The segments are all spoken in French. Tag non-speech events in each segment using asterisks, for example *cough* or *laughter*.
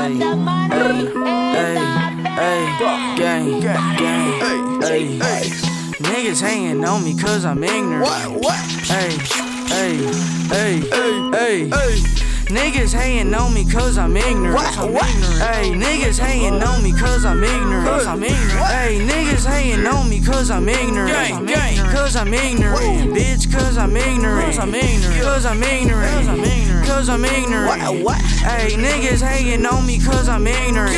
Hey, hey, hey, gang, gang, hey. Niggas hanging on me cause I'm ignorant. What? What? Hey, hey, hey, hey, hey. Niggas hating on me cause I'm ignorant. What? What? Hey, niggas hating on me cause I'm ignorant. Cause I'm ignorant. Hey, niggas hating on me cause I'm ignorant. Gang, gang. Cause I'm ignorant. Bitch, cause I'm ignorant. Cause I'm ignorant. Cause I'm ignorant. Cause I'm ignorant. Cause I'm ignorant. What? What? Hey, niggas hating on me cause I'm ignorant.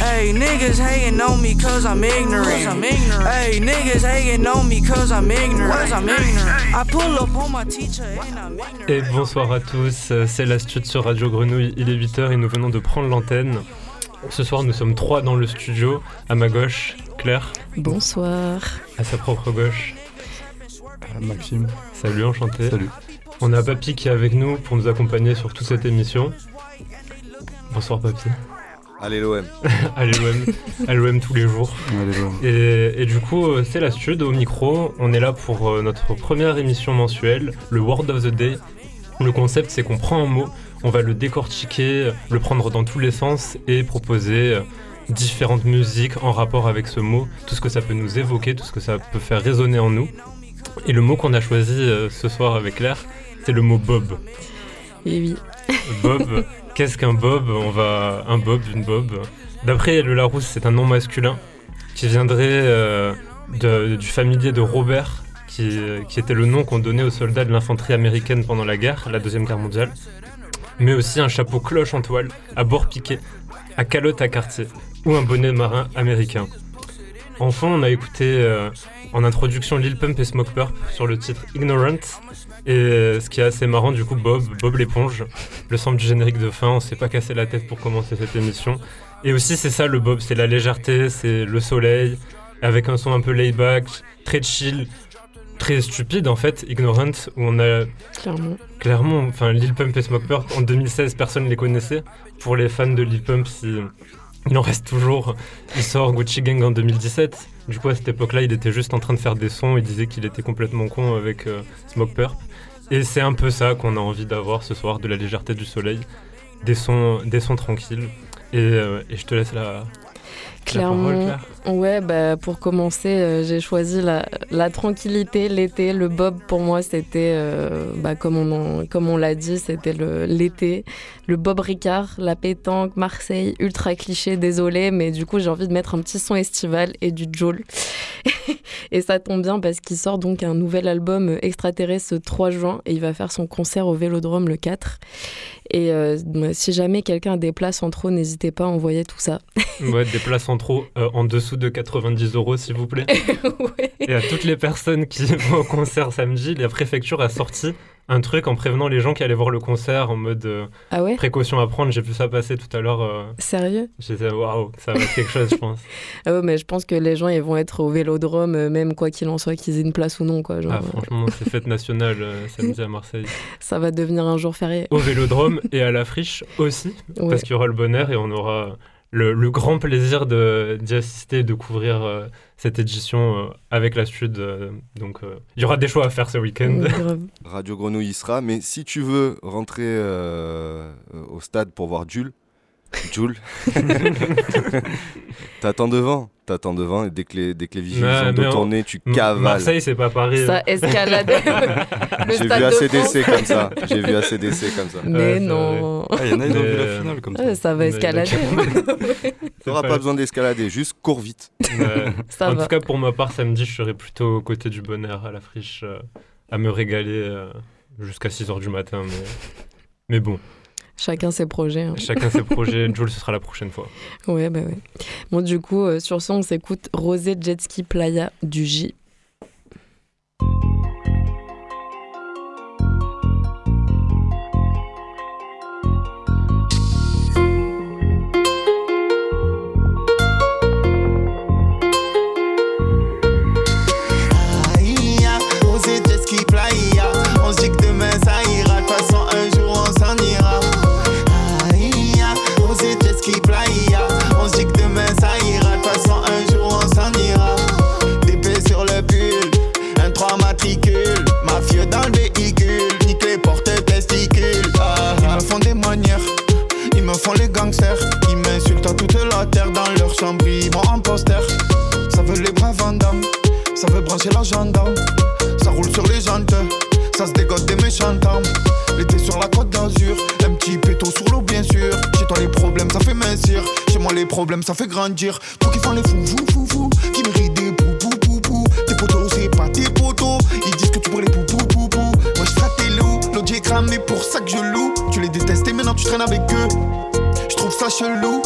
Hey, niggas hating on me cause I'm ignorant. Cause I'm ignorant. Hey, niggas hating on me cause I'm ignorant. Cause I'm ignorant. I pull up on my teacher and I'm ignorant. Et bonsoir à tous, c'est la sur Radio Grenouille, il est 8h et nous venons de prendre l'antenne. Ce soir, nous sommes trois dans le studio. À ma gauche, Claire. Bonsoir. À sa propre gauche. Maxime. Salut, enchanté. Salut. On a Papy qui est avec nous pour nous accompagner sur toute cette émission. Bonsoir, Papy. Allez l'OM. *laughs* Allez l'OM. Allez l'OM tous les jours. Et, et, du coup, euh, c'est la studio au micro. On est là pour euh, notre première émission mensuelle, le Word of the Day, le concept, c'est qu'on prend un mot, on va le décortiquer, le prendre dans tous les sens et proposer euh, différentes musiques en rapport avec ce mot, tout ce que ça peut nous évoquer, tout ce que ça peut faire résonner en nous. Et le mot qu'on a choisi ce soir avec Claire, c'est le mot Bob. Oui. Bob, *laughs* qu'est-ce qu'un Bob? On va un Bob, une Bob. D'après le Larousse, c'est un nom masculin qui viendrait euh, du familier de Robert, qui, était le nom qu'on donnait aux soldats de l'infanterie américaine pendant la guerre, la Deuxième Guerre mondiale, mais aussi un chapeau cloche en toile, à bord piqué, à calotte à quartier, ou un bonnet marin américain. Enfin, on a écouté euh, en introduction Lil Pump et Smoke Purp sur le titre Ignorant. Et euh, ce qui est assez marrant, du coup, Bob, Bob l'éponge, le centre du générique de fin, on s'est pas cassé la tête pour commencer cette émission. Et aussi, c'est ça le Bob, c'est la légèreté, c'est le soleil, avec un son un peu laid back, très chill, très stupide en fait, Ignorant, où on a clairement, clairement enfin Lil Pump et Smoke Purp en 2016 personne ne les connaissait. Pour les fans de Lil Pump, il en reste toujours. Il sort Gucci Gang en 2017. Du coup à cette époque-là, il était juste en train de faire des sons. Il disait qu'il était complètement con avec euh, Smoke Purp. Et c'est un peu ça qu'on a envie d'avoir ce soir, de la légèreté du soleil, des sons, des sons tranquilles. Et, euh, et je te laisse la, Clairement, ouais, bah, pour commencer, euh, j'ai choisi la, la tranquillité, l'été. Le bob, pour moi, c'était, euh, bah, comme on, comme on l'a dit, c'était l'été. Le, bob Ricard, la pétanque, Marseille, ultra cliché, désolé, mais du coup, j'ai envie de mettre un petit son estival et du Joel. *laughs* et ça tombe bien parce qu'il sort donc un nouvel album extraterrestre ce 3 juin et il va faire son concert au Vélodrome le 4. Et euh, si jamais quelqu'un a des places en trop, n'hésitez pas à envoyer tout ça. *laughs* ouais, des places en trop euh, en dessous de 90 euros, s'il vous plaît. *laughs* Et à toutes les personnes qui *laughs* vont au concert samedi, la préfecture a sorti un truc en prévenant les gens qui allaient voir le concert en mode euh, ah ouais? précaution à prendre. J'ai vu ça passer tout à l'heure. Euh, Sérieux? J'étais waouh, ça va être quelque chose, je pense. *laughs* Ah ouais, mais je pense que les gens ils vont être au vélodrome, euh, même quoi qu'il en soit, qu'ils aient une place ou non. Quoi, genre, ah, franchement, c'est fête nationale samedi à Marseille. *laughs* Ça va devenir un jour férié. Au vélodrome et à la friche aussi, parce qu'il y aura le bonheur et on aura le, grand plaisir d'y assister et de couvrir euh, cette édition euh, avec la Sud. Euh, donc, il y aura des choix à faire ce week-end. *laughs* Radio Grenouille y sera, mais si tu veux rentrer au stade pour voir Jules, Jules, *laughs* t'attends devant t'attends devant et dès que les, dès que les vigiles sont tournés, tu cavales. Marseille, c'est pas Paris. Ça escalade. *laughs* J'ai vu assez d'essais comme ça. J'ai vu assez d'essais comme ça. Mais non. Ah, il y en a, ils ont vu la finale comme ça. ça va escalader. *laughs* T'auras pas besoin d'escalader, juste cours vite. *laughs* en tout cas, pour ma part, samedi, je serai plutôt aux côtés du bonheur à la friche, euh, à me régaler euh, jusqu'à 6h du matin. Mais, mais bon. Chacun ses projets. Hein. Chacun ses projets. Jules, ce sera la prochaine fois. Ouais, bah ouais. Bon, du coup, euh, sur ça, on s'écoute Rosé Jetski Playa du J. Ça veut les bras Vandam, ça veut brancher la gendarme. Ça roule sur les jantes, ça se dégote des méchants L'été sur la côte d'Azur, un petit péto sur l'eau bien sûr. Chez toi les problèmes ça fait mincir, chez moi les problèmes ça fait grandir. Toi qui font les fous, fous, fous, fous, qui méritent des pou, pou, pou, pou. Tes potos c'est pas tes potos, ils disent que tu pourrais les pou, pou, pou, pou. Moi je tes loups, l'autre j'ai cramé pour ça que je loue. Tu les détestes et maintenant tu traînes avec eux. Je trouve ça chelou.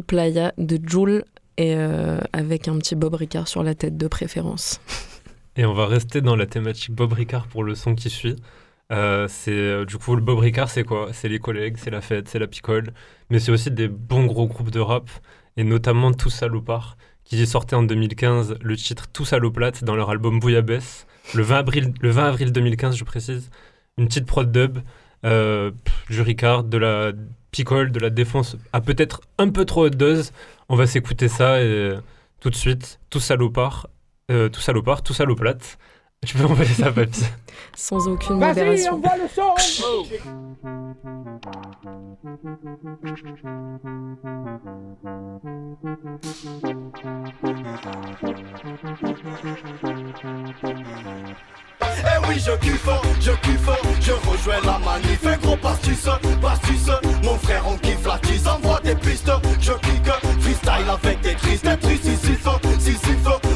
Playa de Joule et euh, avec un petit Bob Ricard sur la tête de préférence. *laughs* Et on va rester dans la thématique Bob Ricard pour le son qui suit. Euh, c'est du coup le Bob Ricard, c'est quoi? C'est les collègues, c'est la fête, c'est la picole, mais c'est aussi des bons gros groupes de rap et notamment Tous Salopards qui sortait en 2015 le titre Tous Saloplate dans leur album Bouillabaisse le 20 avril, le 20 avril 2015, je précise. Une petite prod dub du Ricard, de la Picole de la défense a peut-être un peu trop haute dose. On va s'écouter ça et tout de suite, tout salopard, euh, tout salopard, tout saloplate. *laughs* Tu peux envoyer ça, papy. Sans aucune modération. Vas-y, on le son Eh oui, je kiffe, je kiffe, je rejoins la manif. Et gros pastis, pastis, mon frère, on kiffe la tisse. Envoie des pistes, je kick, freestyle avec des tristes. Des tristes, si si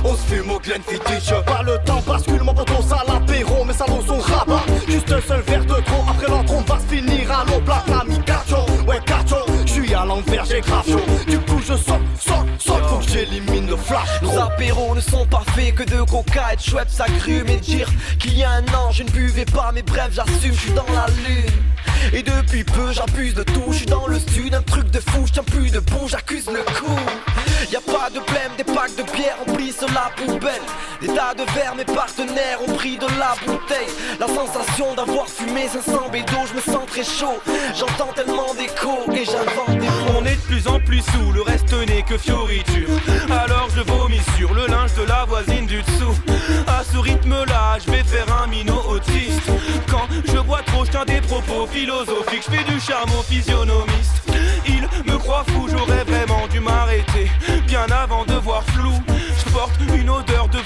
on se fume au Glen Fittich. Pas le temps, bascule mon poteau, ça l'apéro, mais ça dans son rabat. Juste un seul verre de trop, après l'entre, on va se finir à l'eau plate, l'ami cacho. Ouais, cacho, à l'envers, j'ai grave chaud. Du coup, je sors, sors, sors, faut que j'élimine le flash. Nos apéros ne sont pas faits que de coca et de chouette, ça cru, mais dire qu'il y a un an, je ne buvais pas, mais bref, j'assume, je suis dans la lune. Et depuis peu j'abuse de tout, je dans le sud, un truc de fou, je plus de bon, j'accuse le coup. Y a pas de blême, des packs de bière remplissent la poubelle. Des tas de verres, mes partenaires ont pris de la bouteille. La sensation d'avoir fumé 500 bédos, je me sens très chaud. J'entends tellement d'écho et j'invente des mots. On est de plus en plus sous, le reste n'est que fioriture. Alors je vomis sur le linge de la voisine du dessous. À ce rythme-là, je vais faire un minot autiste. Quand je bois trop, je des propos philosophiques, je fais du charme au physionomiste. Il me croit fou, j'aurais vraiment dû m'arrêter bien avant de voir flou. Je porte une odeur de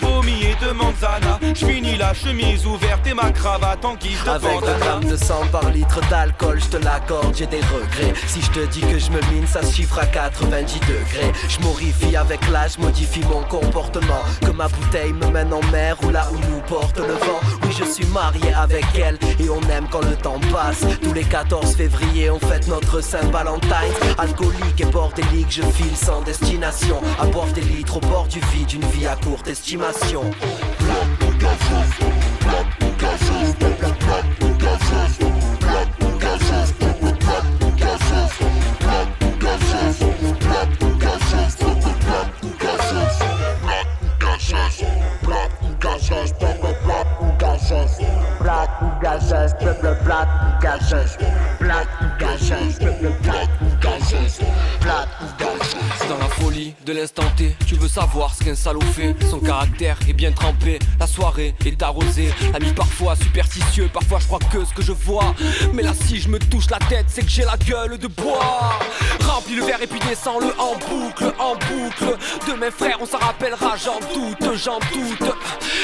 de manzana. Je finis la chemise ouverte et ma cravate en guise de Avec un gramme de sang par litre d'alcool, je te l'accorde, j'ai des regrets. Si je te dis que je me mine, ça se chiffre à 90 degrés. Je morifie avec l'âge, modifie mon comportement. Que ma bouteille me mène en mer ou là où nous porte le vent. Oui, je suis marié avec elle et on aime quand le temps passe. Tous les 14 février, on fête notre Saint-Valentin. Alcoolique et bordélique, je file sans destination. À boire des litres au bord du vide, une vie à courte estimation. Black gases, black gases, black gases, black gases. De l'instant T, tu veux savoir ce qu'un salaud fait. Son caractère est bien trempé, la soirée est arrosée. Ami parfois superstitieux, parfois je crois que ce que je vois. Mais là, si je me touche la tête, c'est que j'ai la gueule de bois. Remplis le verre et puis descends-le en boucle, en boucle. De mes frères, on s'en rappellera, j'en doute, j'en doute.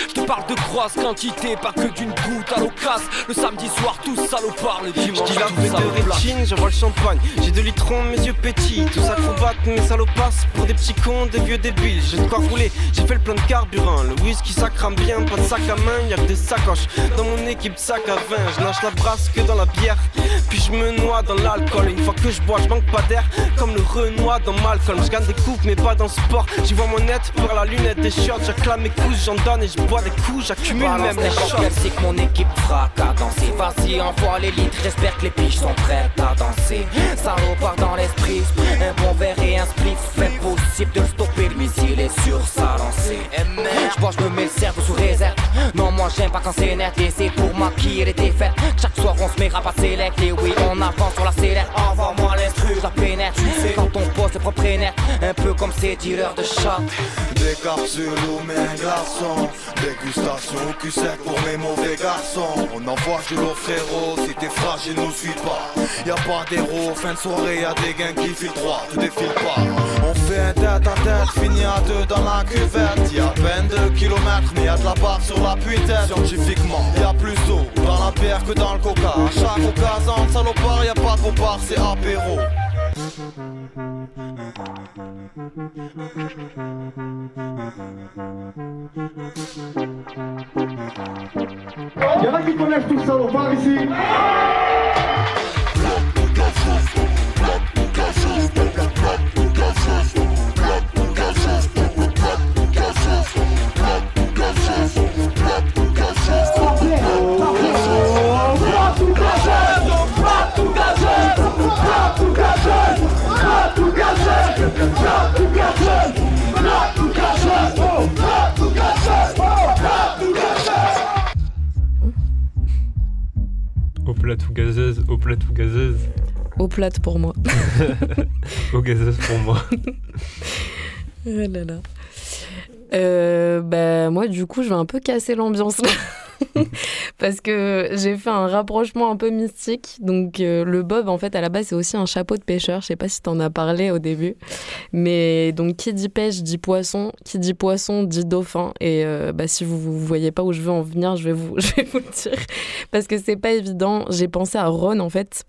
Je te parle de grosse quantité, pas que d'une goutte à l'occasion. Le samedi soir, tous salopards, le dimanche. Je la de rétine, j'envoie le champagne. J'ai de litrons, mes yeux petits. Tout ça combattre mes salopards pour des petits des vieux débiles. J'ai de quoi rouler, j'ai fait le plein de carburant. Le whisky ça crame bien, pas de sac à main, y'a que des sacoches. Dans mon équipe, sac à vin, je lâche la brasse que dans la bière. Puis je me noie dans l'alcool. Une fois que je bois, je manque pas d'air. Comme le renoir dans Malcolm. Je gagne des coupes, mais pas dans le sport. J'y vois mon net pour la lunette des shorts. J'acclame mes coups, j'en donne et je bois des coups. J'accumule même les shots. C'est que mon équipe qu'à danser. Vas-y, envoie les litres. J'espère que les piges sont prêtes à danser. part dans l'esprit. Un bon verre et un spliff. Fait possible de stopper. Le missile est sur sa lancée. Je vois, je me mets le cerveau sous réserve. Non, moi j'aime pas quand c'est net. Laissez pour maquiller les défaites. Chaque soir on se met à passer les oui, on avance sur la célère. Envoie-moi l'instru, je la pénètre. Tu sais, quand on un peu comme ces dealers de chat. Des capsules ou mes garçons. Dégustation au cul sec pour mes mauvais garçons. On envoie du lot frérot, si t'es fragile, nous suis pas. Y'a pas d'héros, fin de soirée, y'a des gains qui filent droit, tu défiles pas. On fait un tête à tête, fini à deux dans la cuvette. Y'a peine de kilomètres, mais y'a de la barre sur la tête Scientifiquement, y'a plus d'eau dans la bière que dans le coca. À chaque occasion, salopard, y'a pas de bombard, c'est apéro. Y'en a qui connaissent tout salopard ici Au plat ou gazeuse, au plat ou gazeuse. Au plat pour moi. *laughs* Au gazeuse pour moi. oh là là. Euh, bah, moi, du coup, je vais un peu casser l'ambiance là. *laughs* parce que j'ai fait un rapprochement un peu mystique. Donc euh, le bob, en fait, à la base, c'est aussi un chapeau de pêcheur. Je sais pas si tu en as parlé au début. Mais donc qui dit pêche dit poisson, qui dit poisson dit dauphin. Et euh, bah, si vous, ne voyez pas où je veux en venir, je vais vous, *laughs* je vais vous le dire. Parce que c'est pas évident. J'ai pensé à Ron, en fait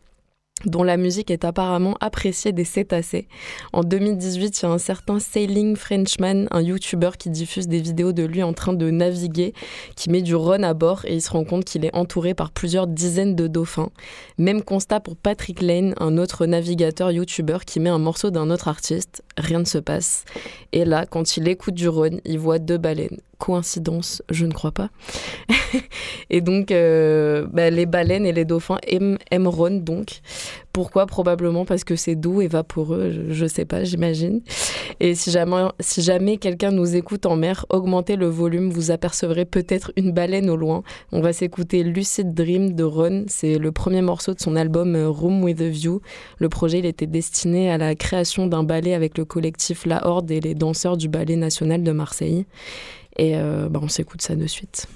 dont la musique est apparemment appréciée des cétacés. En 2018, il y a un certain Sailing Frenchman, un YouTuber qui diffuse des vidéos de lui en train de naviguer, qui met du run à bord et il se rend compte qu'il est entouré par plusieurs dizaines de dauphins. Même constat pour Patrick Lane, un autre navigateur YouTuber qui met un morceau d'un autre artiste. Rien ne se passe. Et là, quand il écoute du run, il voit deux baleines. Coïncidence, je ne crois pas. *laughs* et donc, euh, bah, les baleines et les dauphins aiment, aiment donc. Pourquoi? Probablement parce que c'est doux et vaporeux, je ne sais pas, j'imagine. Et si jamais, si jamais quelqu'un nous écoute en mer, augmentez le volume, vous apercevrez peut-être une baleine au loin. On va s'écouter Lucid Dream de Ron, c'est le premier morceau de son album euh, Room with a View. Le projet, il était destiné à la création d'un ballet avec le collectif La Horde et les danseurs du Ballet national de Marseille. Et euh, bah, on s'écoute ça de suite.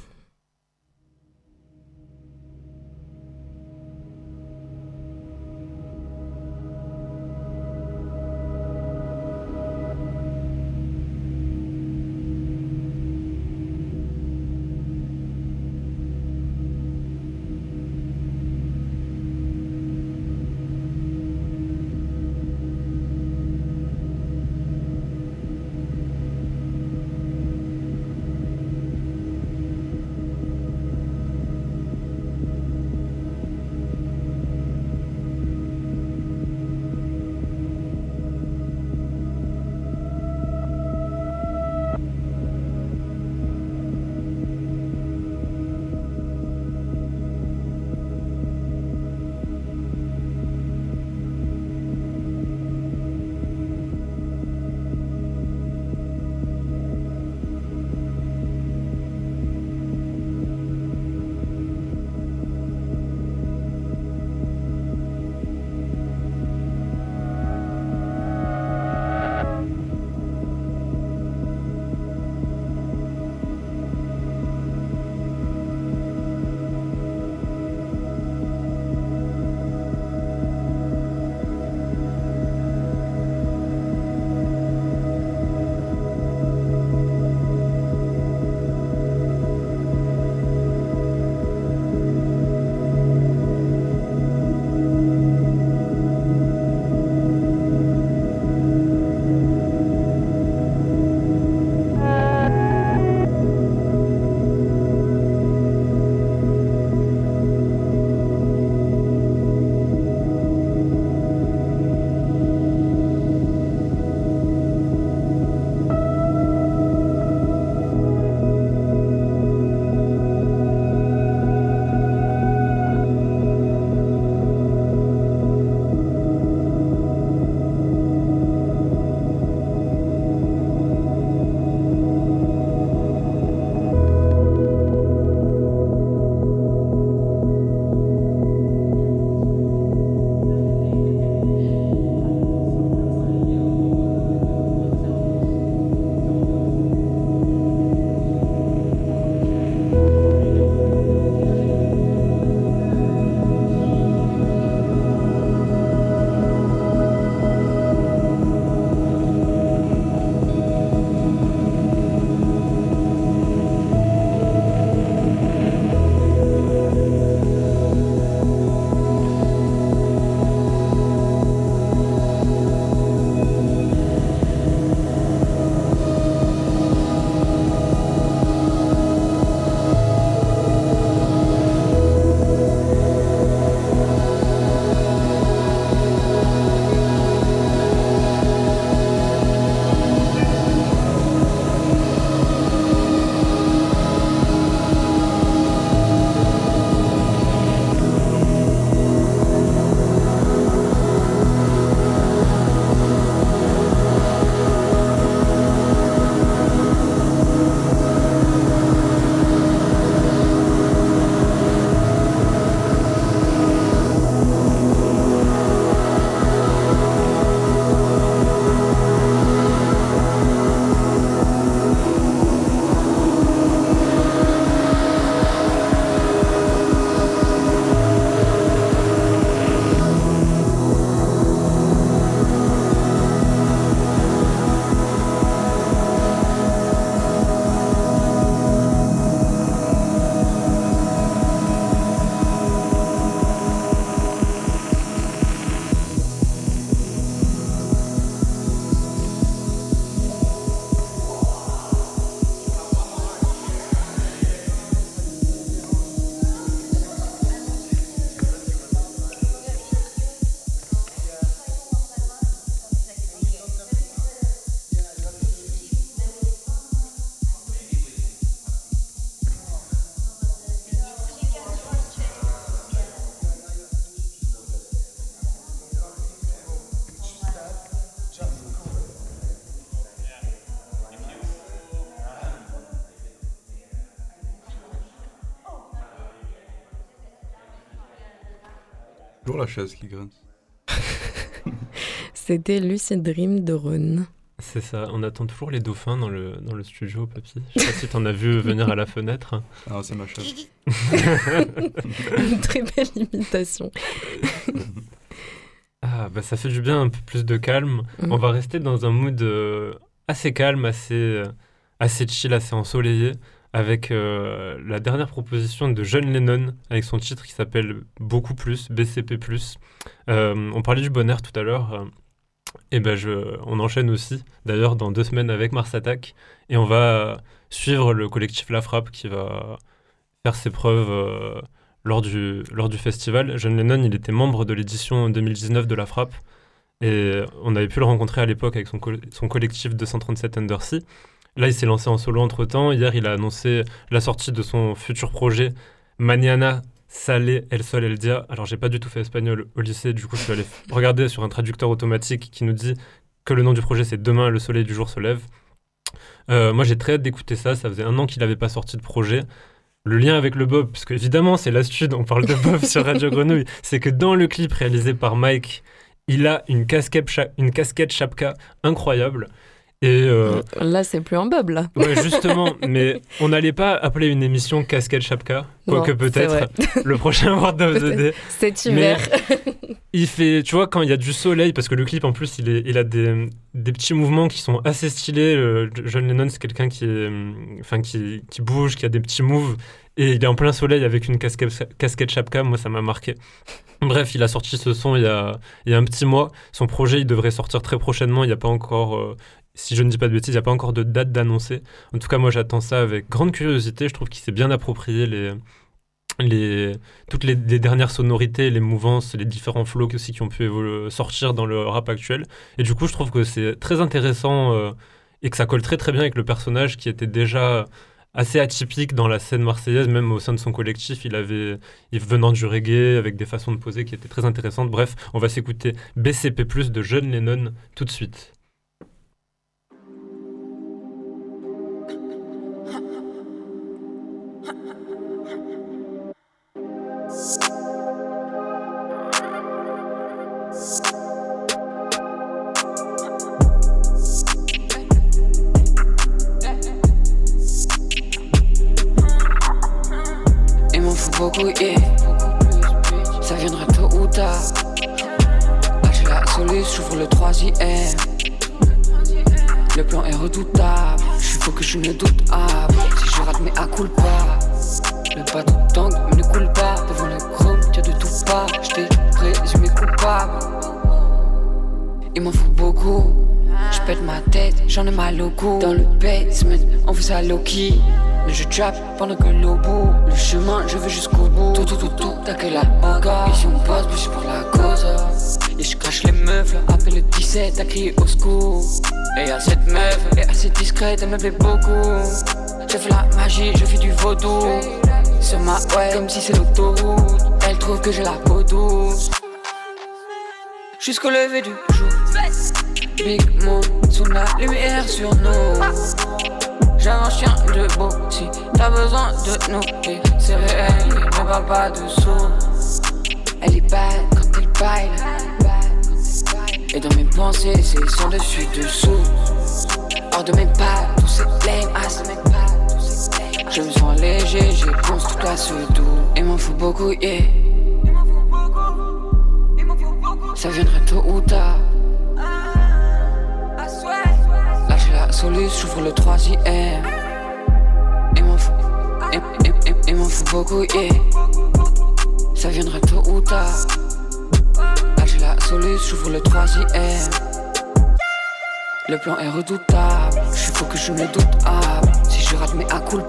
Toujours la chaise qui grince. *laughs* C'était Lucid Dream de Rhône. C'est ça, on attend toujours les dauphins dans le, dans le studio, Papy. Je sais pas si t'en as vu venir à la fenêtre. Ah, c'est ma chaise. *laughs* Une très belle imitation. *laughs* ah, bah ça fait du bien, un peu plus de calme. Mm. On va rester dans un mood euh, assez calme, assez, euh, assez chill, assez ensoleillé, avec euh, la dernière proposition de John Lennon, avec son titre qui s'appelle Beaucoup plus, BCP. Euh, on parlait du bonheur tout à l'heure. euh, et ben je, on enchaîne aussi, d'ailleurs, dans deux semaines avec Mars Attack. Et on va suivre le collectif La Frappe qui va faire ses preuves lors, du, lors du festival. John Lennon, il était membre de l'édition 2019 de La Frappe. Et on avait pu le rencontrer à l'époque avec son, son collectif 237 Undersea. Là, il s'est lancé en solo entre temps. Hier, il a annoncé la sortie de son futur projet Maniana Sale El Sol El Dia. Alors, j'ai pas du tout fait espagnol au lycée, du coup, je suis allé *laughs* regarder sur un traducteur automatique qui nous dit que le nom du projet c'est Demain le soleil du jour se lève. Euh, moi, j'ai très hâte d'écouter ça. Ça faisait un an qu'il n'avait pas sorti de projet. Le lien avec le Bob, parce que évidemment, c'est l'astuce, on parle de Bob sur Radio Grenouille, *laughs* c'est que dans le clip réalisé par Mike, il a une casquette, une casquette chapka incroyable. Et euh, Là, c'est plus un bob, là. Ouais, justement, mais on n'allait pas appeler une émission Casquette Chapka, quoique peut-être *laughs* le prochain World of the Day. Cet Mais hiver. il fait, tu vois, quand il y a du soleil, parce que le clip en plus, il, est, il a des, des petits mouvements qui sont assez stylés. Le- John Lennon, c'est quelqu'un qui, enfin, qui, qui bouge, qui a des petits moves. Et il est en plein soleil avec une casquette, casquette Chapka, moi ça m'a marqué. Bref, il a sorti ce son il y a, il y a un petit mois. Son projet, il devrait sortir très prochainement. Il n'y a pas encore, euh, si je ne dis pas de bêtises, il n'y a pas encore de date d'annoncer. En tout cas, moi j'attends ça avec grande curiosité. Je trouve qu'il s'est bien approprié les, les, toutes les, dernières sonorités, les mouvances, les différents flows aussi qui ont pu sortir dans le rap actuel. Et du coup, je trouve que c'est très intéressant euh, et que ça colle très très bien avec le personnage qui était déjà assez atypique dans la scène marseillaise, même au sein de son collectif. Il avait, venant du reggae avec des façons de poser qui étaient très intéressantes. Bref, on va s'écouter BCP de John Lennon tout de suite. Il m'en faut beaucoup, yeah. Ça viendra tôt ou tard. Lâcher la solution, j'ouvre le troisième. Le plan est redoutable. Je faux que je ne doute pas. Si je rate, mais à coule pas. Le bateau tangue, ne coule pas. Pas. Je t'ai présumé coupable. Il m'en faut beaucoup. Je pète ma tête, j'en ai mal au cou. Dans le basement, on fait ça low-key. Mais je trap pendant que l'eau bout. Le chemin, je vais jusqu'au bout. Tout, tout, tout, tout, t'as que la bagarre. Ici on passe, plus pour la cause. Et je crache les meufs, là. Appelle le 17, t'as crié au secours. Et à cette meuf, est assez discrète, elle me plaît beaucoup. Je fais la magie, je fais du vaudou. Sur ma ouais, comme si c'est l'autoroute. Elle trouve que j'ai la peau douce. Jusqu'au lever du jour. Big Moon sous la lumière sur nous. J'ai un chien de beau si t'as besoin de nous. C'est réel, ne parle pas de sous. Elle est belle quand elle baille. Et dans mes pensées, c'est son dessus dessous. Hors de mes pas, tous ces lame ass. Je me sens léger, j'ai construit toi ce doux. Il m'en faut beaucoup, yeah. Ça viendra tôt ou tard. Lâcher la solution, j'ouvre le troisième. Il m'en faut, il m'en faut beaucoup, yeah. Ça viendra tôt ou tard. Lâcher la solution, j'ouvre le troisième. Le plan est redoutable. Je faux que je ne doute pas. Si je rate, mais à coule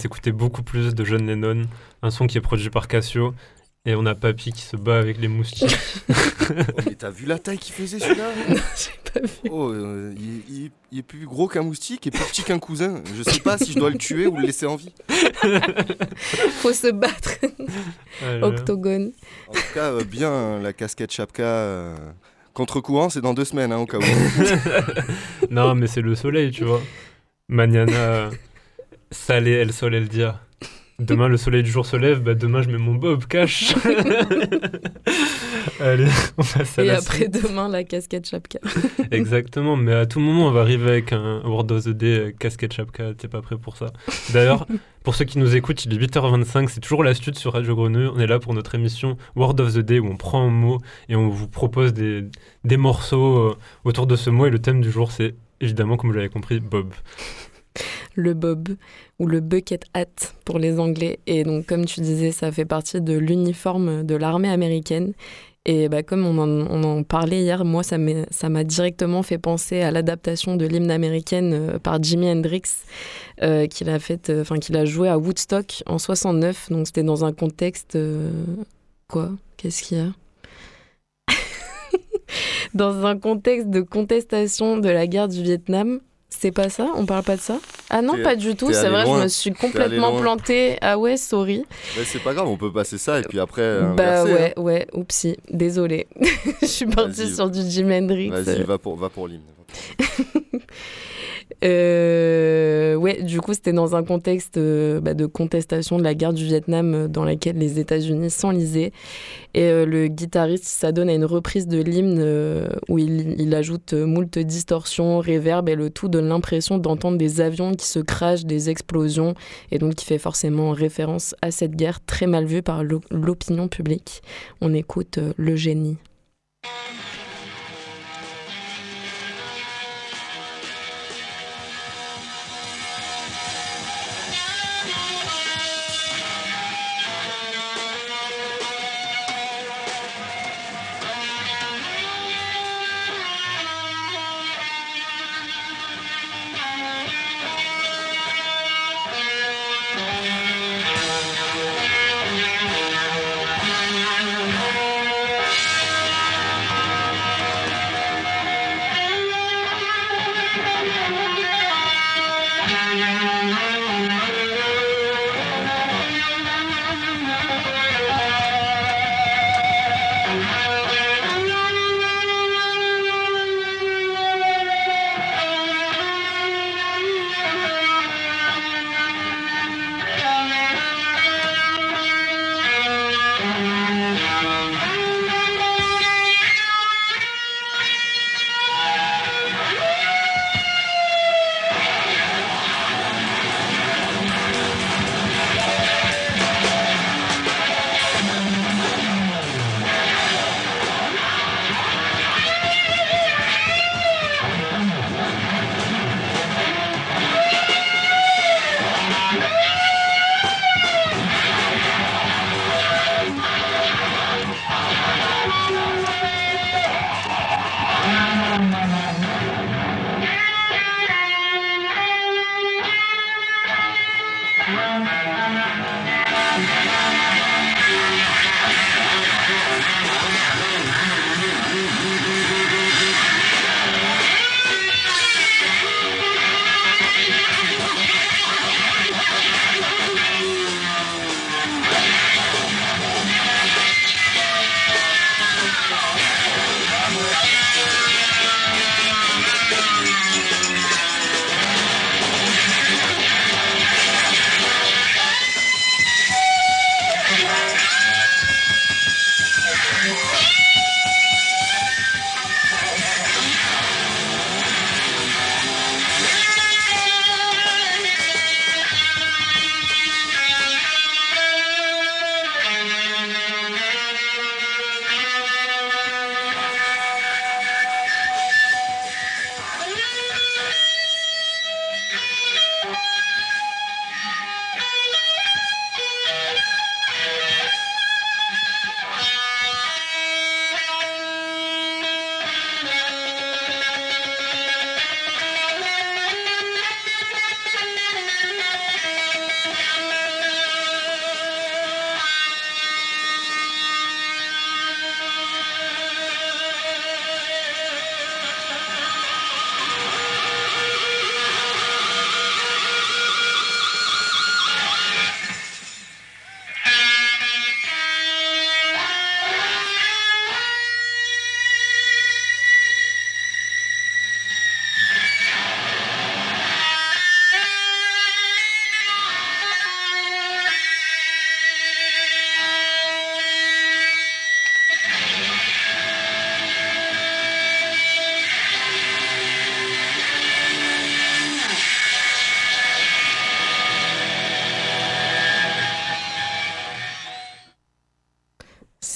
s'écouter beaucoup plus de John Lennon, un son qui est produit par Casio. Et on a Papy qui se bat avec les moustiques. *laughs* oh, mais t'as vu la taille qu'il faisait celui-là *laughs* J'ai pas vu. Oh, euh, il, il, est plus gros qu'un moustique et plus petit qu'un cousin. Je sais pas si je dois le tuer ou le laisser en vie. *laughs* Faut se battre. Octogone. En tout cas, euh, bien la casquette chapka. Euh, contre-courant, c'est dans deux semaines, hein, au cas où. non, mais c'est le soleil, tu vois. Mañana, salé el sol el dia. Demain, le soleil du jour se lève, bah demain, je mets mon bob cash. *laughs* Allez, on passe à Et après demain, la casquette chapka. *laughs* Exactement, mais à tout moment, on va arriver avec un Word of the Day euh, casquette chapka. T'es pas prêt pour ça D'ailleurs, *laughs* pour ceux qui nous écoutent, il est 8h25, c'est toujours l'astuce sur Radio Grenouille. On est là pour notre émission Word of the Day où on prend un mot et on vous propose des, des morceaux euh, autour de ce mot. Et le thème du jour, c'est évidemment, comme vous l'avez compris, Bob le bob ou le bucket hat pour les Anglais. Et donc, comme tu disais, ça fait partie de l'uniforme de l'armée américaine. Et bah, comme on en, parlait hier, moi, ça m'a directement fait penser à l'adaptation de l'hymne américaine euh, par Jimi Hendrix, euh, qu'il a, fait, euh, qu'il a joué à Woodstock en 69. Donc, c'était dans un contexte. quoi? Qu'est-ce qu'il y a? *laughs* Dans un contexte de contestation de la guerre du Vietnam. C'est pas ça? On parle pas de ça? Ah non, pas du tout. C'est vrai, je me suis complètement plantée. Ah ouais, sorry. c'est pas grave, on peut passer ça et puis après. Bah ouais, hein. ouais, oupsie. Désolé. *laughs* je suis partie sur du Jim Hendrix. Vas-y, va pour, va pour l'hymne. *laughs* Euh, ouais, du coup, c'était dans un contexte euh, bah, de contestation de la guerre du Vietnam euh, dans laquelle les États-Unis s'enlisaient. Et le guitariste s'adonne à une reprise de l'hymne où il, ajoute moult distorsions, réverb et le tout donne l'impression d'entendre des avions qui se crachent, des explosions, et donc qui fait forcément référence à cette guerre très mal vue par l'opinion publique. On écoute le génie.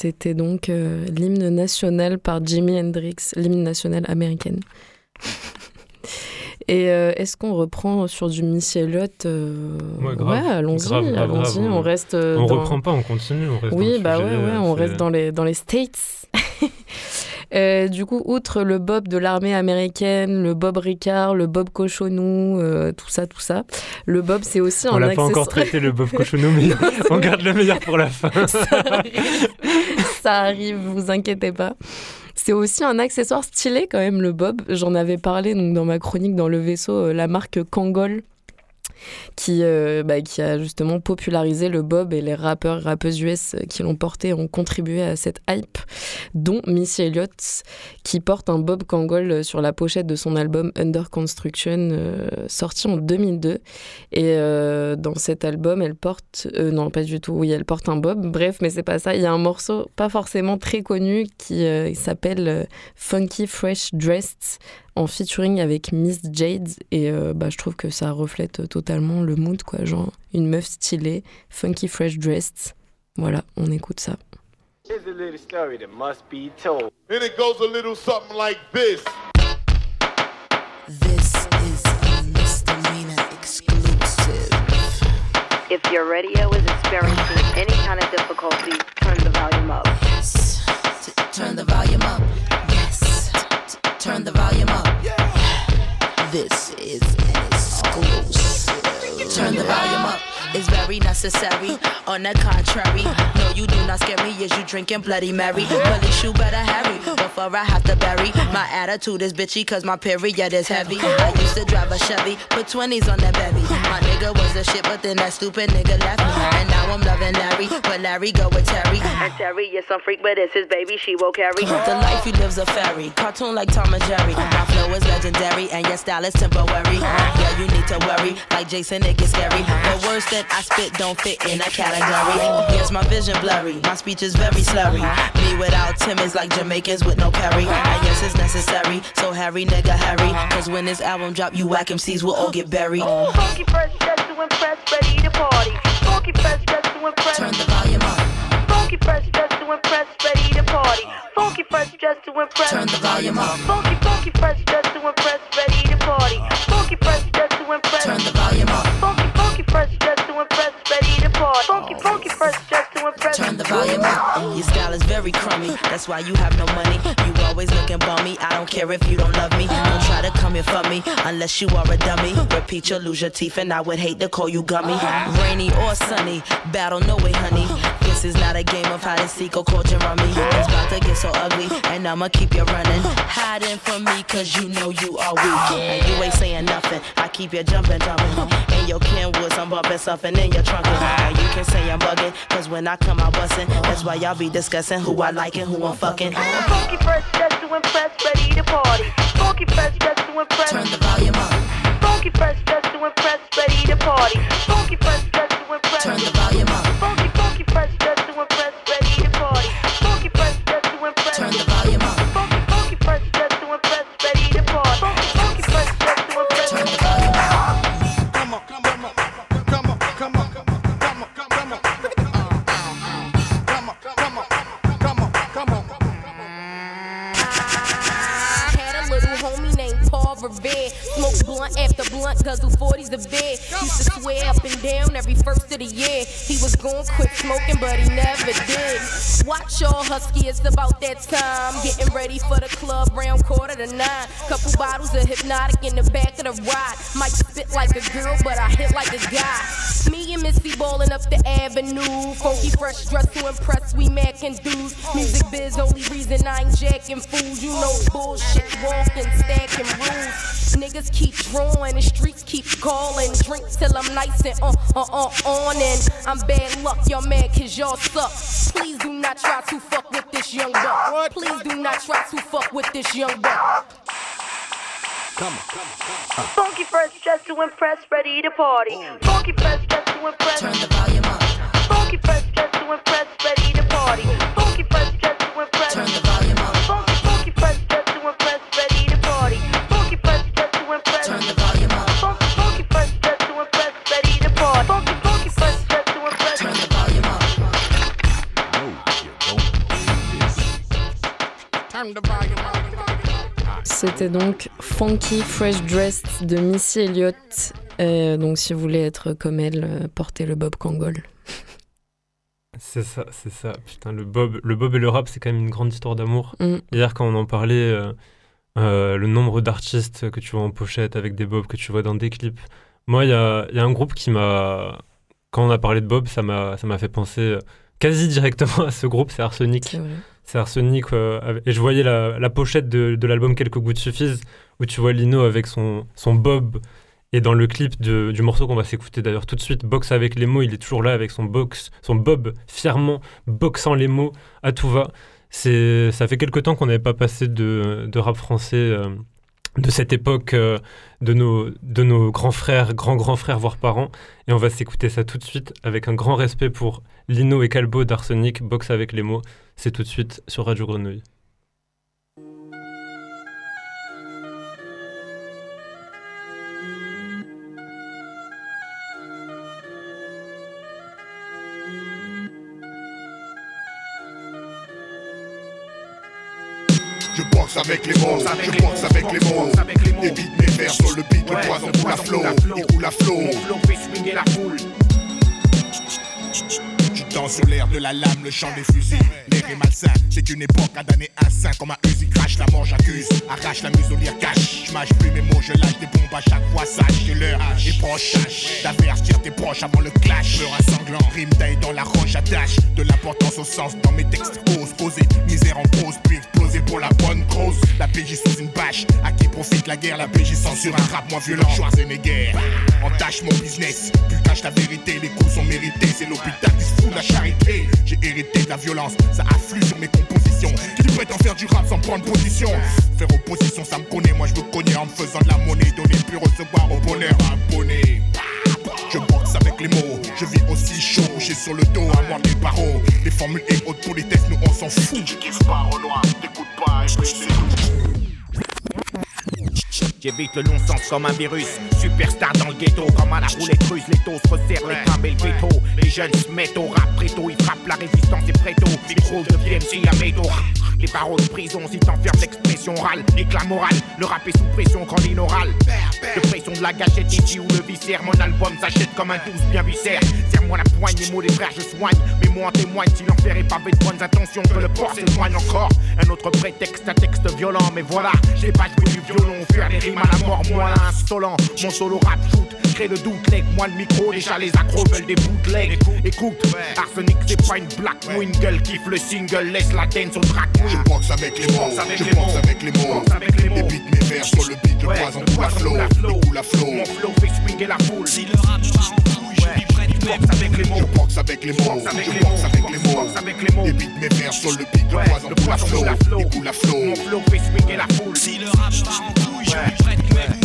C'était donc l'hymne national par Jimi Hendrix, l'hymne national américaine. *laughs* Et est-ce qu'on reprend sur du Missy Elliott Ouais, allons-y, allons-y. On reste. on reprend pas, on continue. On reste oui, bah ouais, ouais, on reste dans les dans les States. *laughs* Euh, du coup, outre le Bob de l'armée américaine, le Bob Ricard, le Bob Cochonou, euh, tout ça, tout ça, le Bob, c'est aussi on un On l'a pas encore traité, le Bob Cochonou, mais *laughs* on garde le meilleur pour la fin. ça, arrive. vous inquiétez pas. C'est aussi un accessoire stylé quand même, le Bob. J'en avais parlé donc, dans ma chronique dans le vaisseau, euh, la marque Kangol qui, euh, bah, qui a justement popularisé le bob et les rappeurs rappeuses US qui l'ont porté ont contribué à cette hype, dont Missy Elliott qui porte un bob Kangol sur la pochette de son album Under Construction euh, sorti en 2002 et euh, dans cet album elle porte non pas du tout oui elle porte un bob. Bref mais c'est pas ça. Il y a un morceau pas forcément très connu qui s'appelle Funky Fresh Dressed en featuring avec Miss Jade et euh, bah, je trouve que ça reflète totalement le mood quoi genre une meuf stylée funky fresh dressed voilà on écoute ça Here's a little story that must be told. And it goes a little something like this. This is a misdemeanor exclusive. If your radio is experiencing any kind of difficulty, turn the volume up. Yes. Turn the volume up. Turn the volume up. This is exclusive. Turn the volume up is very necessary. On the contrary, no, you do not scare me. Is you drinking Bloody Mary? Police, you better hurry before I have to bury. My attitude is bitchy, cause my period is heavy. I used to drive a Chevy, put 20s on that bevy. My nigga was a shit, but then that stupid nigga left me. And now I'm loving Larry, but Larry go with Terry. And Terry is some freak, but it's his baby, she will carry. The life he lives a fairy, cartoon like Tom and Jerry. My flow is legendary, and your style is temporary. Yeah, you need to worry, like Jason, it gets scary. But worse than I spit don't fit in a category. Yes, my vision blurry, my speech is very slurry. Me without Tim is like Jamaicans with no Perry. I guess it's necessary, so Harry, nigga, Harry. Cause when this album drop, you whack MCs will all get buried. Funky fresh, just to impress, ready to party. Funky fresh, just to impress. Turn the volume up. Funky fresh, just to impress, ready to party. Funky fresh, just to impress. Turn the volume up. Funky, funky fresh, just to impress, ready to party. Funky fresh, just to impress. Turn the volume up. Funky, funky fresh, just ready to party. Funky, funky fresh, just to impress. Turn the volume up. Your style is very crummy, that's why you have no money. You always looking bummy. I don't care if you don't love me. Don't try to come here for me unless you are a dummy. Repeat, you'll lose your teeth, and I would hate to call you gummy. Rainy or sunny, battle no way, honey. This is not a game of hide and seek or culture rummy. It's about to get so ugly, and I'ma keep you running. Hiding from me, cause you know you are weak. And you ain't saying nothing, I keep you jumping, jumping. In your Kenwoods, I'm bumping something in your trunk. And you can say I'm bugging, cause when I come that's why y'all be discussing who I like and who I'm fucking. Funky fresh, just to impress, ready to party. Funky fresh, just to impress. Turn the volume up. Funky fresh, just to impress, ready to party. Funky fresh, just to impress. Turn the volume up. Funky, blunt after blunt, guzzle 40s a bed. Used to swear up and down every first of the year. He was going quit smoking, but he never did. Watch y'all husky, it's about that time. Getting ready for the club, round quarter to nine. Couple bottles of hypnotic in the back of the ride. Might spit like a girl, but I hit like a guy. Me and Missy ballin' up the avenue. Funky fresh dress to impress, we mackin' dudes. Music biz, only reason I ain't jacking fools. You know bullshit, walking, stacking rules. Niggas keep drawing, the streets keep calling. Drink till I'm nice and uh, uh, uh, on. And I'm bad luck, y'all mad cause y'all suck. Please do not try to fuck with this young buck. Please do not try to fuck with this young buck. Come on, come on, come on. Funky fresh, just to impress, ready to party. Funky fresh, just to impress. Turn the volume up. Funky fresh, just to impress, ready to party. C'était donc Funky Fresh Dressed de Missy Elliott. donc si vous voulez être comme elle, euh, portez le Bob Kangol. *laughs* C'est ça, c'est ça. Putain, le Bob, le Bob et le rap, c'est quand même une grande histoire d'amour. Mm. Hier, quand on en parlait, euh, euh, le nombre d'artistes que tu vois en pochette avec des Bob, que tu vois dans des clips. Moi, il y a, y a, un groupe qui m'a. Quand on a parlé de Bob, ça m'a fait penser quasi directement *laughs* à ce groupe, c'est Arsenic. C'est Arsenic. Euh, et je voyais la, pochette de, l'album Quelques gouttes suffisent, où tu vois Lino avec son, son Bob. Et dans le clip de, du morceau qu'on va s'écouter d'ailleurs tout de suite, Box avec les mots, il est toujours là avec son box, son Bob fièrement boxant les mots à tout va. C'est, ça fait quelque temps qu'on n'avait pas passé de, de rap français euh, de cette époque euh, de, nos, de nos grands frères, grands-grands frères, voire parents. Et on va s'écouter ça tout de suite avec un grand respect pour Lino et Calbo d'Arsenic, Box avec les mots. C'est tout de suite sur Radio Grenouille. Je boxe avec les mots, je boxe avec les mots. Évite mes vers sur le beat, le poison coule à flot, il coule à flot. Mon flow fait swinguer la foule. Dans sur l'air de la lame, le chant des fusils. L'air est malsain, c'est une époque à damner un saint comme un Uzi crash, la mort j'accuse. Arrache la muselière cache, j'mâche plus mes mots, je lâche des bombes à chaque fois, sache que l'heure est proche. D'avertir tes proches avant le clash, peur sanglant, rime taille dans la roche, attache de l'importance au sens dans mes textes ose poser, misère en pause, puis exploser pour la bonne cause. La PJ sous une bâche, à qui profite la guerre, la PJ censure un rap moins violent. Schwarzenegger, entache mon business, tu caches la vérité, les coups sont mérités, c'est l'hôpital qui se fout la charité. J'ai hérité de la violence, ça afflue sur mes compositions. Qui en faire du rap sans prendre position? Faire opposition, ça me connaît, moi je me connais en me faisant de la monnaie. Donner puis recevoir au bonheur abonné. Je boxe avec les mots, je vis aussi chaud, j'ai sur le dos à moi des barreaux. Les formules et autres politesses, nous on s'en fout. Tu kiffes pas, Renoir, t'écoutes pas, et J'évite le non-sens comme un virus. Superstar dans le ghetto, comme à la roulette russe. Les taux se resserrent, les crânes et le veto. Les jeunes se mettent au rap préto. Ils frappent la résistance et préto. Micro de PMC à métaux. Les paroles de prison si t'enfermes l'expression orale. Éclat moral, le rap est sous pression quand l'inoral. De la gâchette ici ou le viscère. Mon album s'achète comme un douce bien viscère. Serre-moi la poigne, les mots des frères, je soigne. Mais moi en témoigne si l'enfer est pavé de bonnes intentions. Que le port s'éloigne encore. Un autre prétexte, un texte violent. Mais voilà, j'ai pas du violon, faire des rimes à la mort, moi insolent. Mon solo rap shoot, crée le doute, leg, moi le micro, déjà les accros veulent des bootlegs. Écoute, Arsenic c'est pas une black wingle, kiffe le single, laisse la dance au track. Je boxe avec les mots, je boxe avec les mots. Les beats, mes vers sur le beat, le poison coule à flot, le coule à flot. Mon flow fait swinguer la foule. Si le rap en je avec les mots. Je boxe avec les mots, je boxe avec les mots. avec les mots. Les beats, mes vers sur le beat, le poison coule à flot, il coule à flot. Mon flow fait swinguer la foule. Si le rap part en couille, je suis prêt du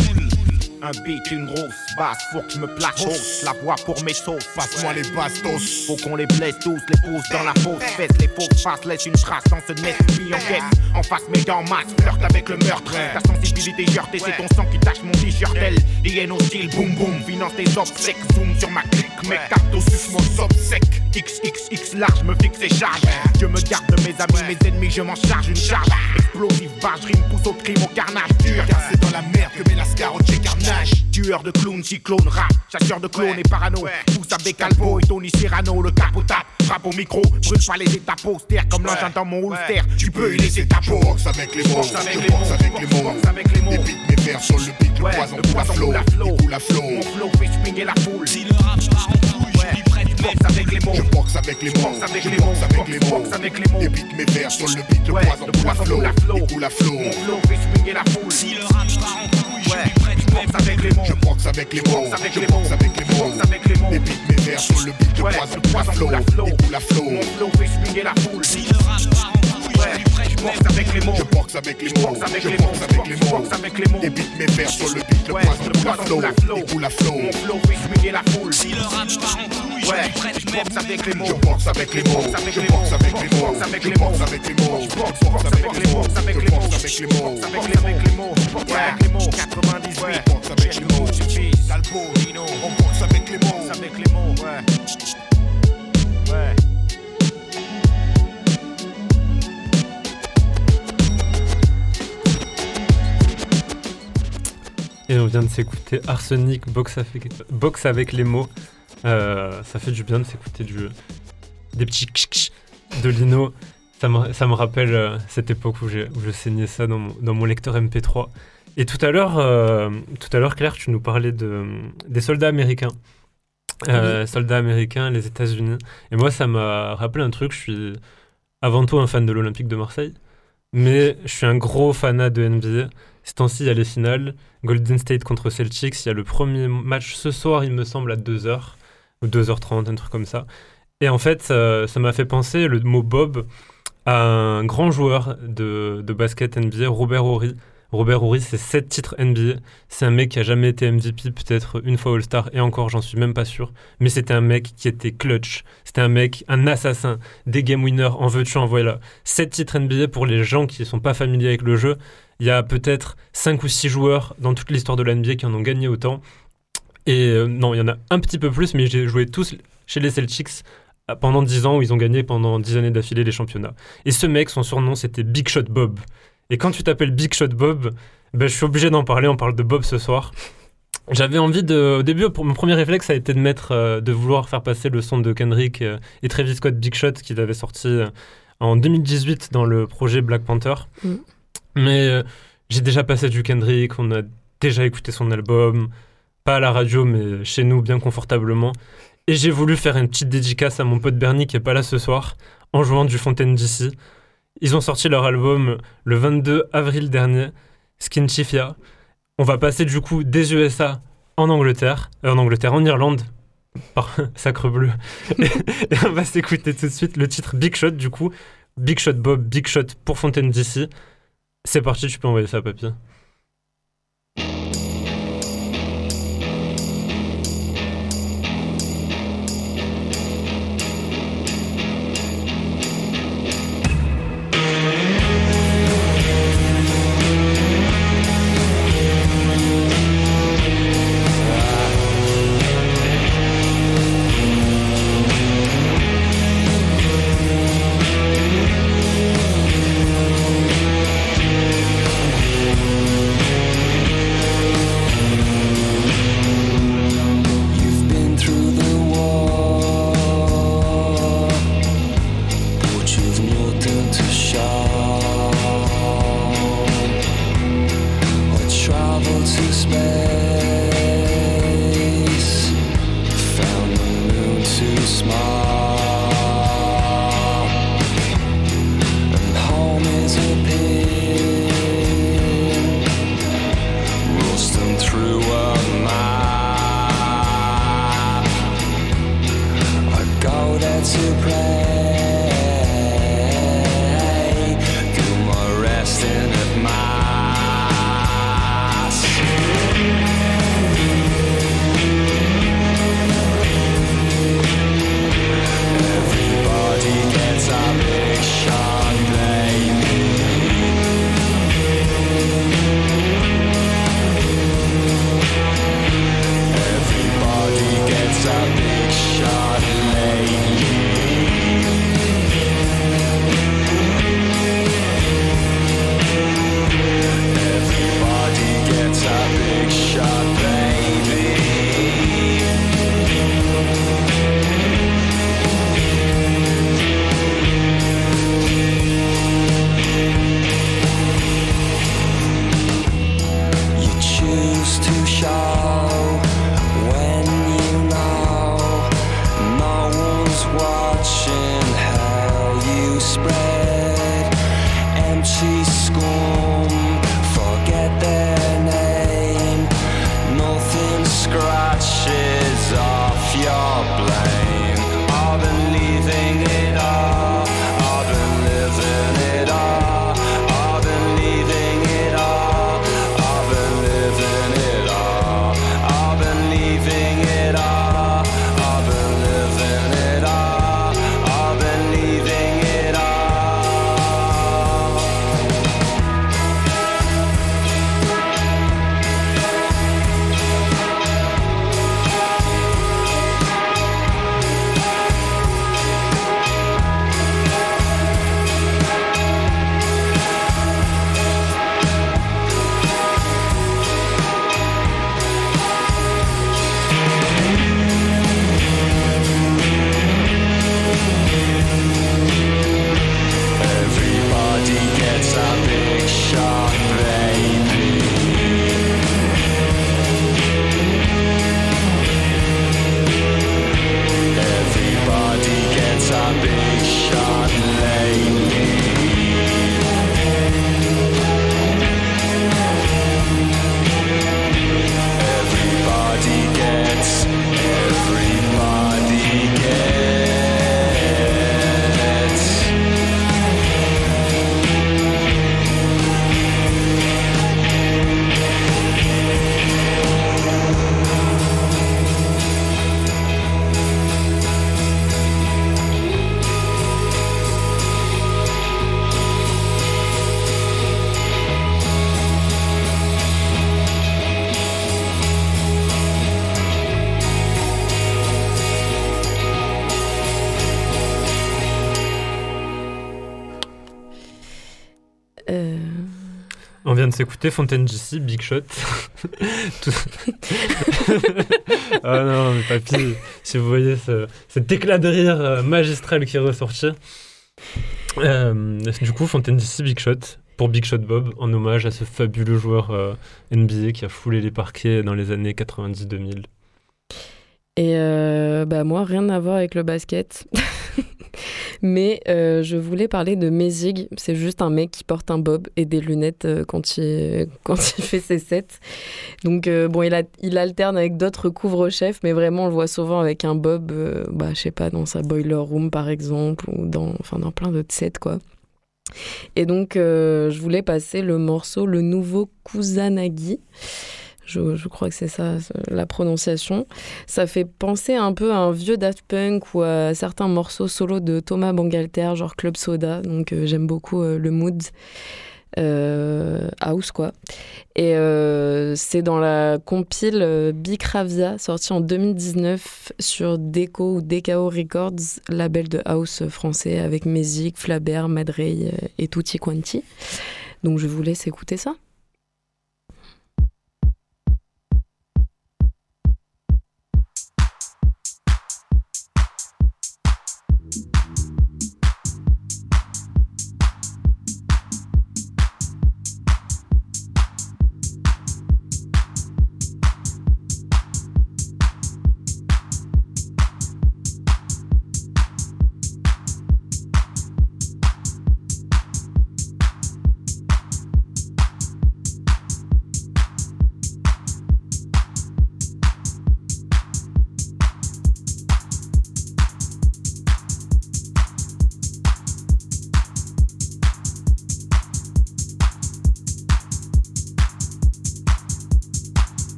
un beat, une grosse basse, faut que je me place hausse. La voix pour mes sauces, passe-moi les bastos. Faut qu'on les blesse tous, les pousse dans la fausse fesse. Les fausses faces laissent une trace dans ce net, puis en caisse. En face, mes dents masse, flirte avec le meurtre. Ta sensibilité heurtée, c'est ton sang qui tâche mon t-shirt. Elle, l'IN hostile, boum boum. Finance tes obsèques, zoom sur ma clique. Mes cartes sus mon sec. XXX large, me fixe et charge. Je me garde de mes amis, mes ennemis, je m'en charge une charge. Explosive, barge, rime, pousse au crime, au carnage dur. C'est dans la merde que met la carnage. Tueur de clowns, cyclone, rap, chasseur de clones et parano. Pousse avec Calvo et Tony Cyrano, le capot tape, frappe au micro, brûle pas les étapes austères comme l'engin dans mon holster. Tu peux y laisser ta peau. boxe avec les mots, je boxe avec les mots, avec les mots. Mes vers sur le beat, le poison il coule à flot. Mon flow fait swinguer la foule. Si le rap part en couille, je suis prêt du boxe avec les mots. Je boxe avec les mots, avec les mots, avec les mots. Les beats, mes vers sur le beat, le poison coule à flot, il coule à flot. Mon flow fait swinguer la foule. Si le rap part en couille, je suis prêt boxe avec les mots. Je boxe avec les mots, avec je les boxe avec les mots, avec les mots. Mes vers sur le beat, le poison coule à flot, il coule à flot. Mon flow fait swinguer la foule. Boxe avec les mots, avec je les boxe mots, avec les mots, avec les mots. Les beats, mes vers sur le beat, le à flot, il coule à flot. Mon flow fait la foule. Si le rap part en couille, je Ouais, je boxe avec les mots. Je boxe avec les mots, avec je les boxe mots, avec les mots, boxe avec je les mots. boxe avec les mots, Je avec les mots, avec les je mots. boxe avec les mots, avec les avec les mots. Boxe avec les mots. 98. je boxe avec les mots, on boxe avec les mots. Boxe avec les mots. Ouais. Ouais. Vient de s'écouter Arsenic, Box avec, Box avec les mots. Euh, ça fait du bien de s'écouter du, des petits de Lino. Ça me, ça me rappelle euh, cette époque où, où, je saignais ça dans mon, dans mon, lecteur MP3. Et tout à l'heure, euh, tout à l'heure, Claire, tu nous parlais de, des soldats américains. Soldats américains, les États-Unis. Et moi, ça m'a rappelé un truc. Je suis avant tout un fan de l'Olympique de Marseille, mais je suis un gros fanat de NBA. Ce temps-ci, il y a les finales. Golden State contre Celtics. Il y a le premier match ce soir, il me semble, à 2h ou 2h30, un truc comme ça. Et en fait, ça m'a fait penser le mot Bob à un grand joueur de, de basket NBA, Robert Horry. Robert Horry, c'est 7 titres NBA. C'est un mec qui a jamais été MVP, peut-être une fois All-Star, et encore, j'en suis même pas sûr. Mais c'était un mec qui était clutch. C'était un mec, un assassin, des game winners, en veux-tu, en voilà. 7 titres NBA pour les gens qui ne sont pas familiers avec le jeu. Il y a peut-être 5 ou 6 joueurs dans toute l'histoire de l'NBA qui en ont gagné autant. Et euh, non, il y en a un petit peu plus, mais j'ai joué tous chez les Celtics euh, pendant 10 ans où ils ont gagné pendant 10 années d'affilée les championnats. Et ce mec, son surnom, c'était Big Shot Bob. Et quand tu t'appelles Big Shot Bob, ben, je suis obligé d'en parler. On parle de Bob ce soir. J'avais envie de. Au début, mon premier réflexe a été de mettre, euh, de vouloir faire passer le son de Kendrick et Travis Scott Big Shot qu'il avait sorti en 2018 dans le projet Black Panther. Mm. Mais j'ai déjà passé du Kendrick, on a déjà écouté son album, pas à la radio, mais chez nous, bien confortablement. Et j'ai voulu faire une petite dédicace à mon pote Bernie qui est pas là ce soir, en jouant du Fontaine DC. Ils ont sorti leur album le 22 avril dernier, Skinchifia. On va passer du coup des USA en Angleterre, euh, en Angleterre, en Irlande, par *laughs* sacre bleu. *laughs* et, on va s'écouter tout de suite le titre Big Shot du coup. Big Shot Bob, Big Shot pour Fontaine DC. C'est parti, tu peux envoyer ça à papy. S'écouter Fontaine DC, Big Shot. *laughs* *laughs* ah non, mais papy, si vous voyez ce, cet éclat de rire euh, magistral qui est ressorti. Euh, du coup, Fontaine DC, Big Shot, pour Big Shot Bob, en hommage à ce fabuleux joueur euh, NBA qui a foulé les parquets dans les années 90-2000. Et bah moi, rien à voir avec le basket. *laughs* Mais euh, je voulais parler de Mézig. C'est juste un mec qui porte un bob et des lunettes euh, quand, il, *laughs* fait ses sets. Donc, euh, bon, il, alterne avec d'autres couvre-chefs, mais vraiment, on le voit souvent avec un bob, bah, je sais pas, dans sa boiler room, par exemple, ou dans, dans plein d'autres sets, quoi. Et donc, je voulais passer le morceau Le Nouveau Kusanagi je, crois que c'est ça la prononciation. Ça fait penser un peu à un vieux Daft Punk ou à certains morceaux solo de Thomas Bangalter, genre Club Soda. Donc euh, j'aime beaucoup euh, le mood. Euh, house quoi. Et c'est dans la compile Bicravia sortie en 2019 sur Deco ou DKO Records, label de house français avec Mézic, Flabert, Madrey et Tutti Quanti. Donc je vous laisse écouter ça.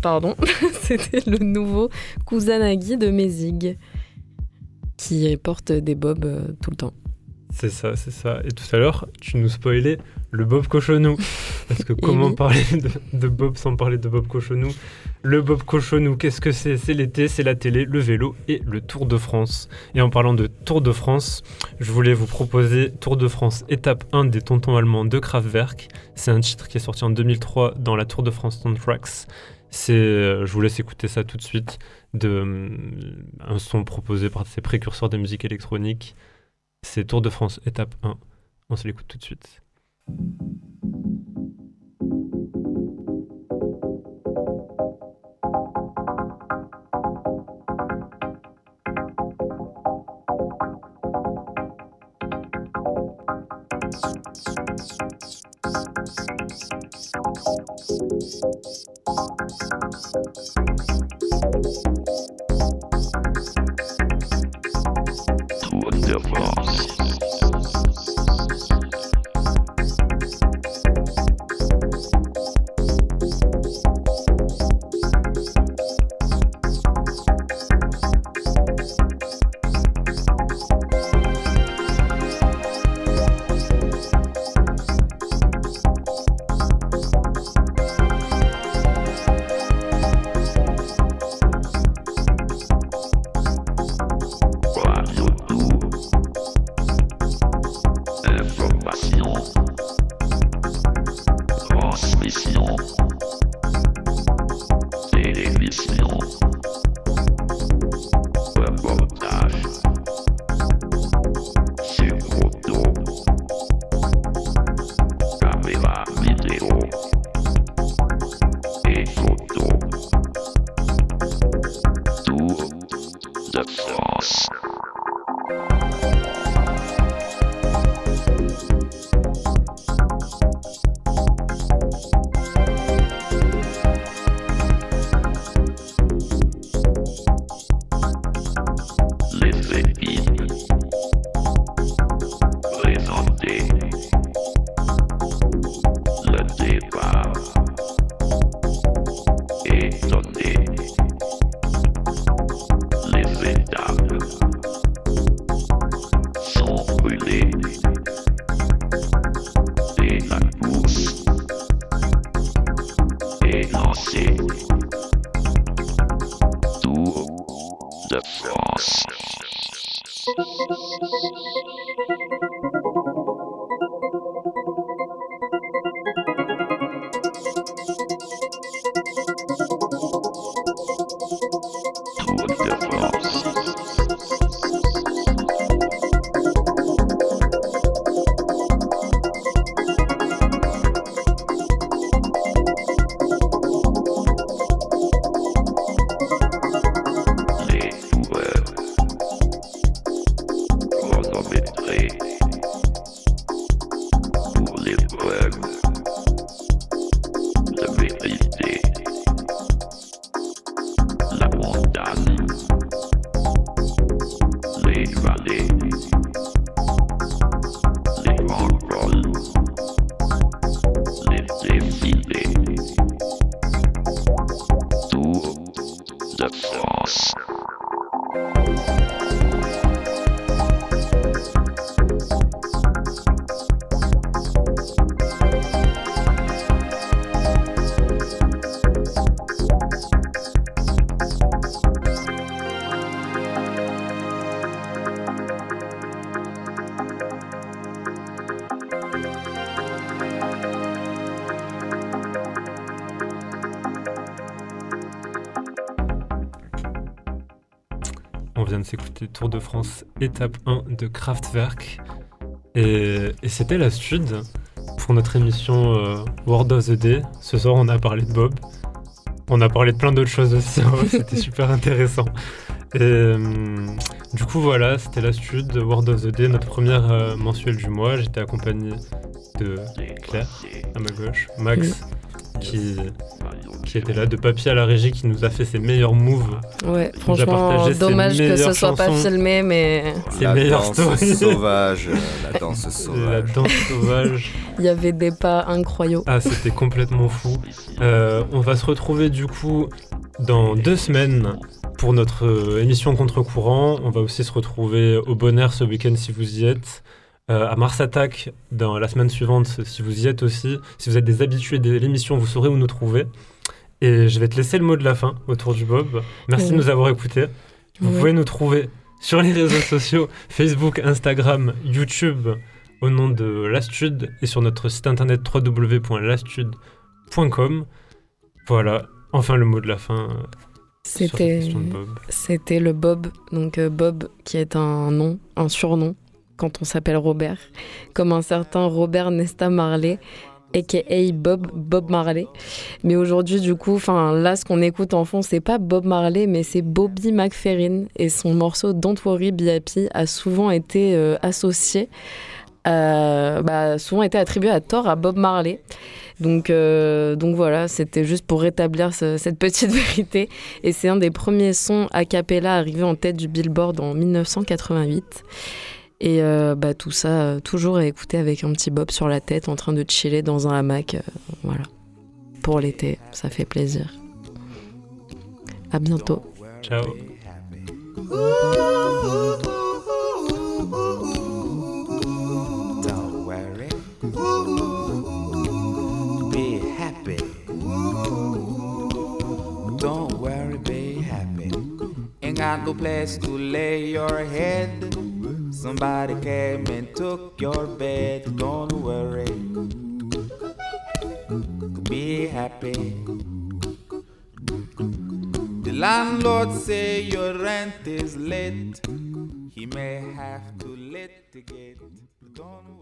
Pardon, *laughs* c'était le nouveau Kusanagi de Mézig, qui porte des bobs tout le temps. C'est ça, c'est ça. Et tout à l'heure, tu nous spoilais le Bob Cochonou. *laughs* Parce que comment parler de, Bob sans parler de Bob Cochonou? Le Bob Cochonou, qu'est-ce que c'est? C'est l'été, c'est la télé, le vélo et le Tour de France. Et en parlant de Tour de France, je voulais vous proposer Tour de France, étape 1 des tontons allemands de Kraftwerk. C'est un titre qui est sorti en 2003 dans la Tour de France Soundtracks. Euh, je vous laisse écouter ça tout de suite, de, un son proposé par ces précurseurs de musique électronique. C'est Tour de France, étape 1. On se l'écoute tout de suite. S'écouter Tour de France étape 1 de Kraftwerk. Et, c'était la stud pour notre émission euh, World of the Day. Ce soir, on a parlé de Bob. On a parlé de plein d'autres choses aussi. Hein. *laughs* c'était super intéressant. Et euh, du coup, voilà, c'était la stud World of the Day, notre première euh, mensuelle du mois. J'étais accompagné de Claire à ma gauche, Max qui qui était là, de Papy à la régie, qui nous a fait ses meilleurs moves. Ouais, franchement, dommage que ce soit pas filmé, mais. Ses *laughs* la danse *laughs* sauvage, la danse sauvage. La danse sauvage. Il y avait des pas incroyables. Ah, c'était complètement fou. Euh, on va se retrouver du coup dans deux semaines pour notre euh, émission contre-courant. On va aussi se retrouver au Bonheur ce week-end si vous y êtes. Euh, à Mars Attack dans la semaine suivante si vous y êtes aussi. Si vous êtes des habitués de l'émission, vous saurez où nous trouver. Et je vais te laisser le mot de la fin autour du Bob. Merci de nous avoir écoutés. Vous pouvez nous trouver sur les réseaux sociaux *laughs* Facebook, Instagram, YouTube au nom de Lastude et sur notre site internet www.lastude.com. Voilà, enfin le mot de la fin. Euh, c'était c'était le Bob, donc euh, Bob qui est un nom, un surnom quand on s'appelle Robert, comme un certain Robert Nesta Marley aka Bob, Bob Marley. Mais aujourd'hui, du coup, enfin là, ce qu'on écoute en fond, c'est pas Bob Marley, mais c'est Bobby McFerrin. Et son morceau Don't Worry Be Happy a souvent été euh, associé, euh, bah, souvent été attribué à tort à Bob Marley. Donc, euh, donc voilà, c'était juste pour rétablir cette petite *laughs* vérité. Et c'est un des premiers sons a cappella arrivés en tête du Billboard en 1988. Et euh, bah, tout ça, euh, toujours à écouter avec un petit bob sur la tête, en train de chiller dans un hamac. Euh, voilà. Pour l'été, ça fait plaisir. À bientôt. Ciao. Don't worry, be happy. Ain't got no place to lay your head. Somebody came and took your bed. Don't worry. Be happy. The landlord say your rent is late. He may have to litigate. Don't